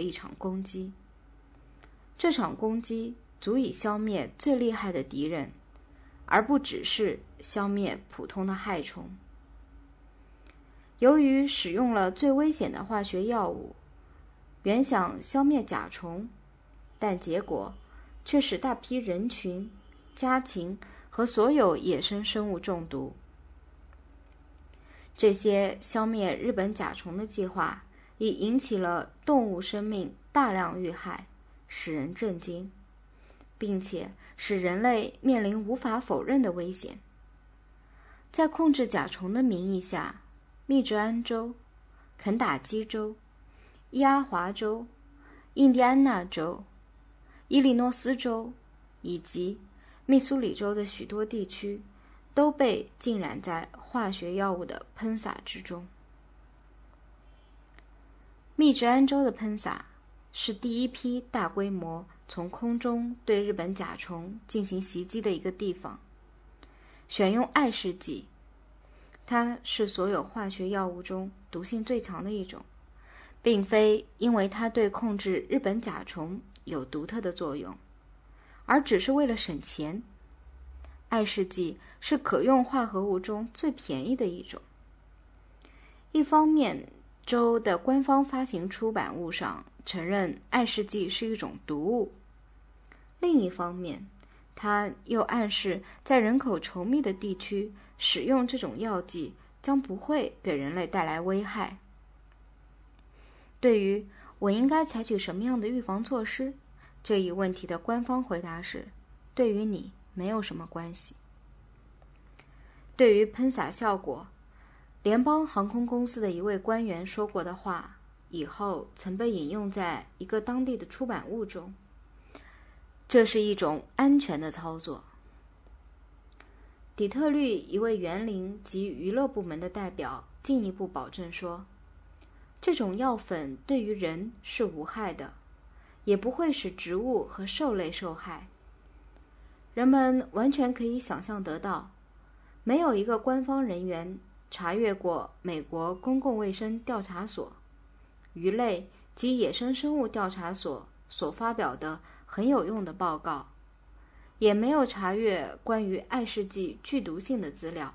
一场攻击。这场攻击足以消灭最厉害的敌人，而不只是消灭普通的害虫。由于使用了最危险的化学药物，原想消灭甲虫，但结果却使大批人群、家禽和所有野生生物中毒。这些消灭日本甲虫的计划已引起了动物生命大量遇害，使人震惊，并且使人类面临无法否认的危险。在控制甲虫的名义下。密执安州、肯塔基州、伊阿华州、印第安纳州、伊利诺斯州以及密苏里州的许多地区都被浸染在化学药物的喷洒之中。密执安州的喷洒是第一批大规模从空中对日本甲虫进行袭击的一个地方，选用艾氏剂。它是所有化学药物中毒性最强的一种，并非因为它对控制日本甲虫有独特的作用，而只是为了省钱。艾氏剂是可用化合物中最便宜的一种。一方面，州的官方发行出版物上承认艾氏剂是一种毒物；另一方面，他又暗示在人口稠密的地区。使用这种药剂将不会给人类带来危害。对于我应该采取什么样的预防措施这一问题的官方回答是：对于你没有什么关系。对于喷洒效果，联邦航空公司的一位官员说过的话，以后曾被引用在一个当地的出版物中。这是一种安全的操作。底特律一位园林及娱乐部门的代表进一步保证说：“这种药粉对于人是无害的，也不会使植物和兽类受害。人们完全可以想象得到，没有一个官方人员查阅过美国公共卫生调查所、鱼类及野生生物调查所所发表的很有用的报告。”也没有查阅关于爱氏剂剧毒性的资料。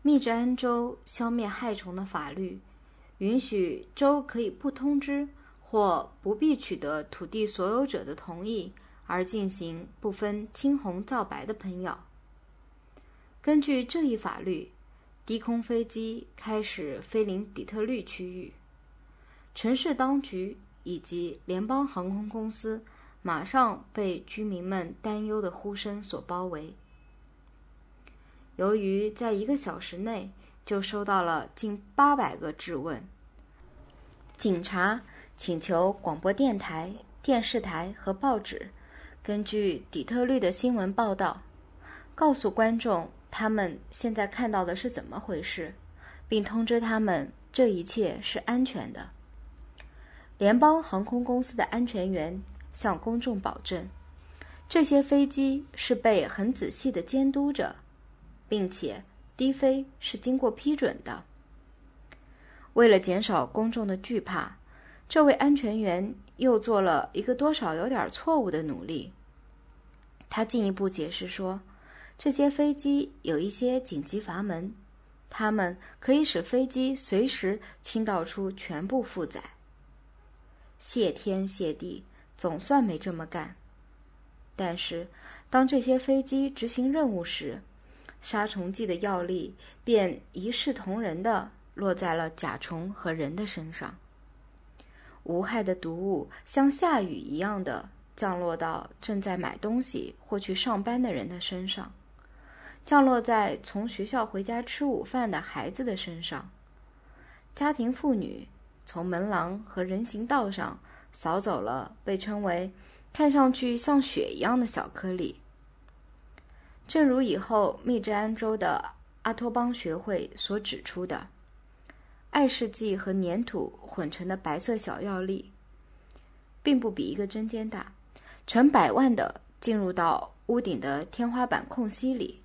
密执安州消灭害虫的法律允许州可以不通知或不必取得土地所有者的同意而进行不分青红皂白的喷药。根据这一法律，低空飞机开始飞临底特律区域，城市当局以及联邦航空公司。马上被居民们担忧的呼声所包围。由于在一个小时内就收到了近八百个质问，警察请求广播电台、电视台和报纸根据底特律的新闻报道，告诉观众他们现在看到的是怎么回事，并通知他们这一切是安全的。联邦航空公司的安全员。向公众保证，这些飞机是被很仔细的监督着，并且低飞是经过批准的。为了减少公众的惧怕，这位安全员又做了一个多少有点错误的努力。他进一步解释说，这些飞机有一些紧急阀门，它们可以使飞机随时倾倒出全部负载。谢天谢地！总算没这么干，但是当这些飞机执行任务时，杀虫剂的药力便一视同仁地落在了甲虫和人的身上。无害的毒物像下雨一样的降落到正在买东西或去上班的人的身上，降落在从学校回家吃午饭的孩子的身上，家庭妇女从门廊和人行道上。扫走了被称为看上去像雪一样的小颗粒。正如以后密执安州的阿托邦学会所指出的，爱世剂和粘土混成的白色小药粒，并不比一个针尖大，成百万的进入到屋顶的天花板空隙里、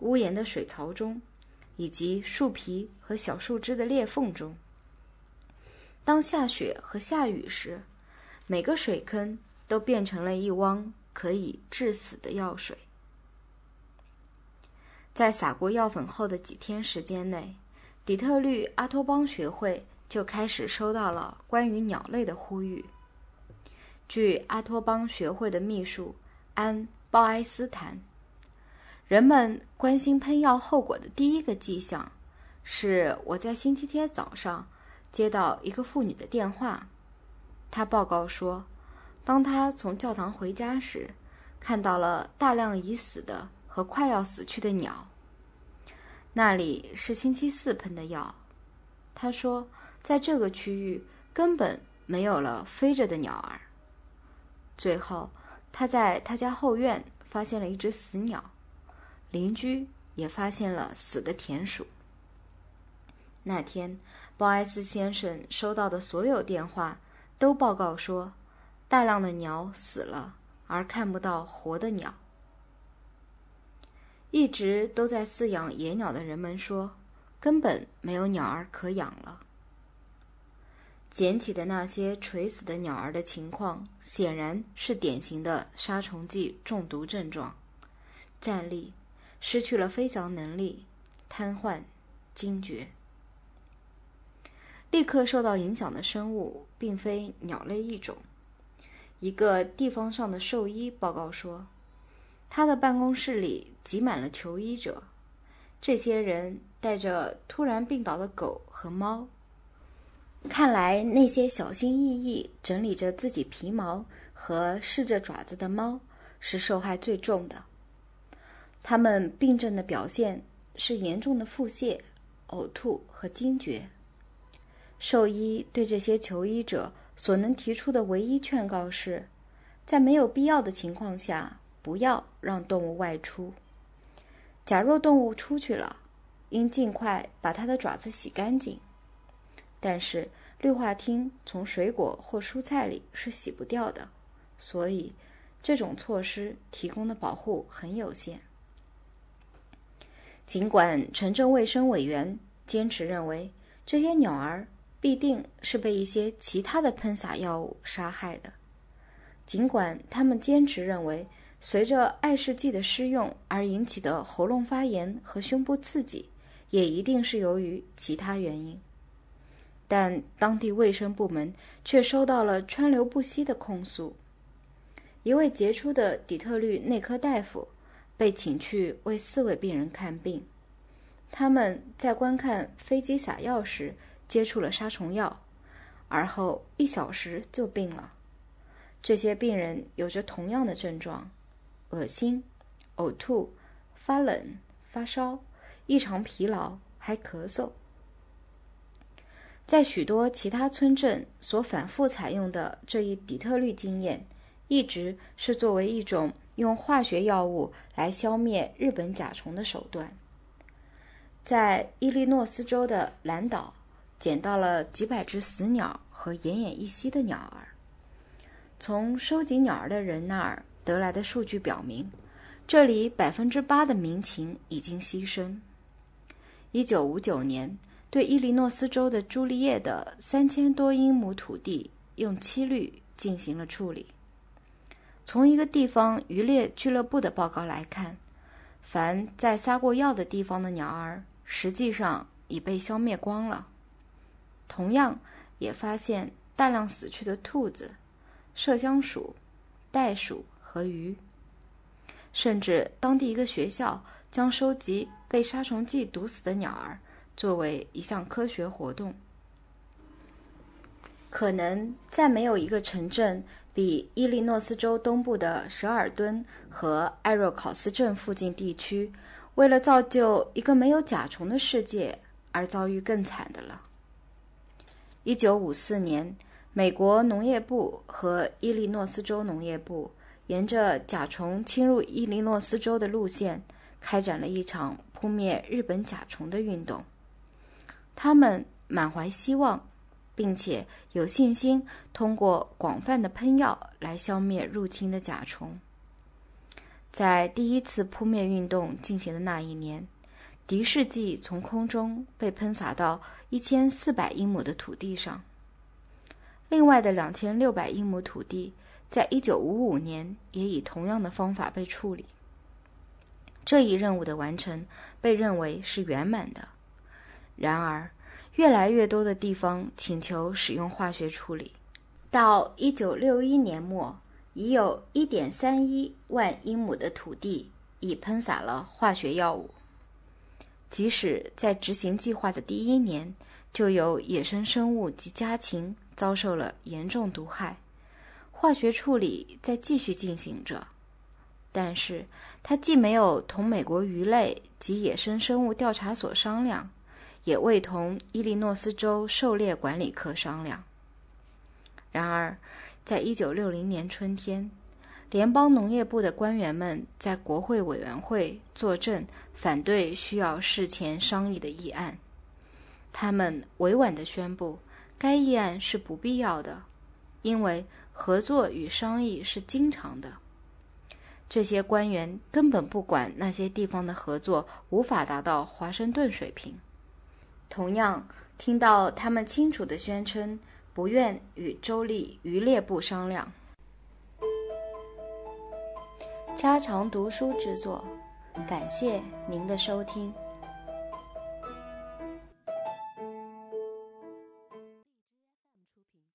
屋檐的水槽中，以及树皮和小树枝的裂缝中。当下雪和下雨时，每个水坑都变成了一汪可以致死的药水。在撒过药粉后的几天时间内，底特律阿托邦学会就开始收到了关于鸟类的呼吁。据阿托邦学会的秘书安·鲍埃斯坦，人们关心喷药后果的第一个迹象，是我在星期天早上接到一个妇女的电话。她报告说，当她从教堂回家时，看到了大量已死的和快要死去的鸟。那里是星期四喷的药。她说，在这个区域根本没有了飞着的鸟儿。最后，他在他家后院发现了一只死鸟，邻居也发现了死的田鼠。那天，鲍埃斯先生收到的所有电话都报告说，大量的鸟死了，而看不到活的鸟。一直都在饲养野鸟的人们说，根本没有鸟儿可养了。捡起的那些垂死的鸟儿的情况，显然是典型的杀虫剂中毒症状：站立、失去了飞翔能力、瘫痪、惊厥。立刻受到影响的生物并非鸟类一种。一个地方上的兽医报告说，他的办公室里挤满了求医者，这些人带着突然病倒的狗和猫。看来，那些小心翼翼整理着自己皮毛和试着爪子的猫是受害最重的。它们病症的表现是严重的腹泻、呕吐和惊厥。兽医对这些求医者所能提出的唯一劝告是，在没有必要的情况下，不要让动物外出。假若动物出去了，应尽快把它的爪子洗干净。但是氯化烃从水果或蔬菜里是洗不掉的，所以这种措施提供的保护很有限。尽管城镇卫生委员坚持认为这些鸟儿必定是被一些其他的喷洒药物杀害的，尽管他们坚持认为随着艾氏剂的施用而引起的喉咙发炎和胸部刺激也一定是由于其他原因。但当地卫生部门却收到了川流不息的控诉。一位杰出的底特律内科大夫被请去为四位病人看病，他们在观看飞机撒药时接触了杀虫药，而后一小时就病了。这些病人有着同样的症状：恶心、呕吐、发冷、发烧、异常疲劳，还咳嗽。在许多其他村镇所反复采用的这一底特律经验，一直是作为一种用化学药物来消灭日本甲虫的手段。在伊利诺斯州的兰岛，捡到了几百只死鸟和奄奄一息的鸟儿。从收集鸟儿的人那儿得来的数据表明，这里百分之八的民情已经牺牲。一九五九年。对伊利诺斯州的朱丽叶的三千多英亩土地用漆绿进行了处理。从一个地方渔猎俱乐部的报告来看，凡在撒过药的地方的鸟儿实际上已被消灭光了。同样，也发现大量死去的兔子、麝香鼠、袋鼠和鱼。甚至当地一个学校将收集被杀虫剂毒死的鸟儿。作为一项科学活动，可能再没有一个城镇比伊利诺斯州东部的舍尔敦和艾若考斯镇附近地区，为了造就一个没有甲虫的世界而遭遇更惨的了。一九五四年，美国农业部和伊利诺斯州农业部沿着甲虫侵入伊利诺斯州的路线，开展了一场扑灭日本甲虫的运动。他们满怀希望，并且有信心通过广泛的喷药来消灭入侵的甲虫。在第一次扑灭运动进行的那一年，敌视剂从空中被喷洒到一千四百英亩的土地上。另外的两千六百英亩土地，在一九五五年也以同样的方法被处理。这一任务的完成被认为是圆满的。然而，越来越多的地方请求使用化学处理。到一九六一年末，已有一点三一万英亩的土地已喷洒了化学药物。即使在执行计划的第一年，就有野生生物及家禽遭受了严重毒害。化学处理在继续进行着，但是它既没有同美国鱼类及野生生物调查所商量，也未同伊利诺斯州狩猎管理科商量。然而，在一九六零年春天，联邦农业部的官员们在国会委员会作证，反对需要事前商议的议案。他们委婉地宣布，该议案是不必要的，因为合作与商议是经常的。这些官员根本不管那些地方的合作无法达到华盛顿水平。同样，听到他们清楚的宣称。不愿与周立渔猎部商量。家常读书之作，感谢您的收听。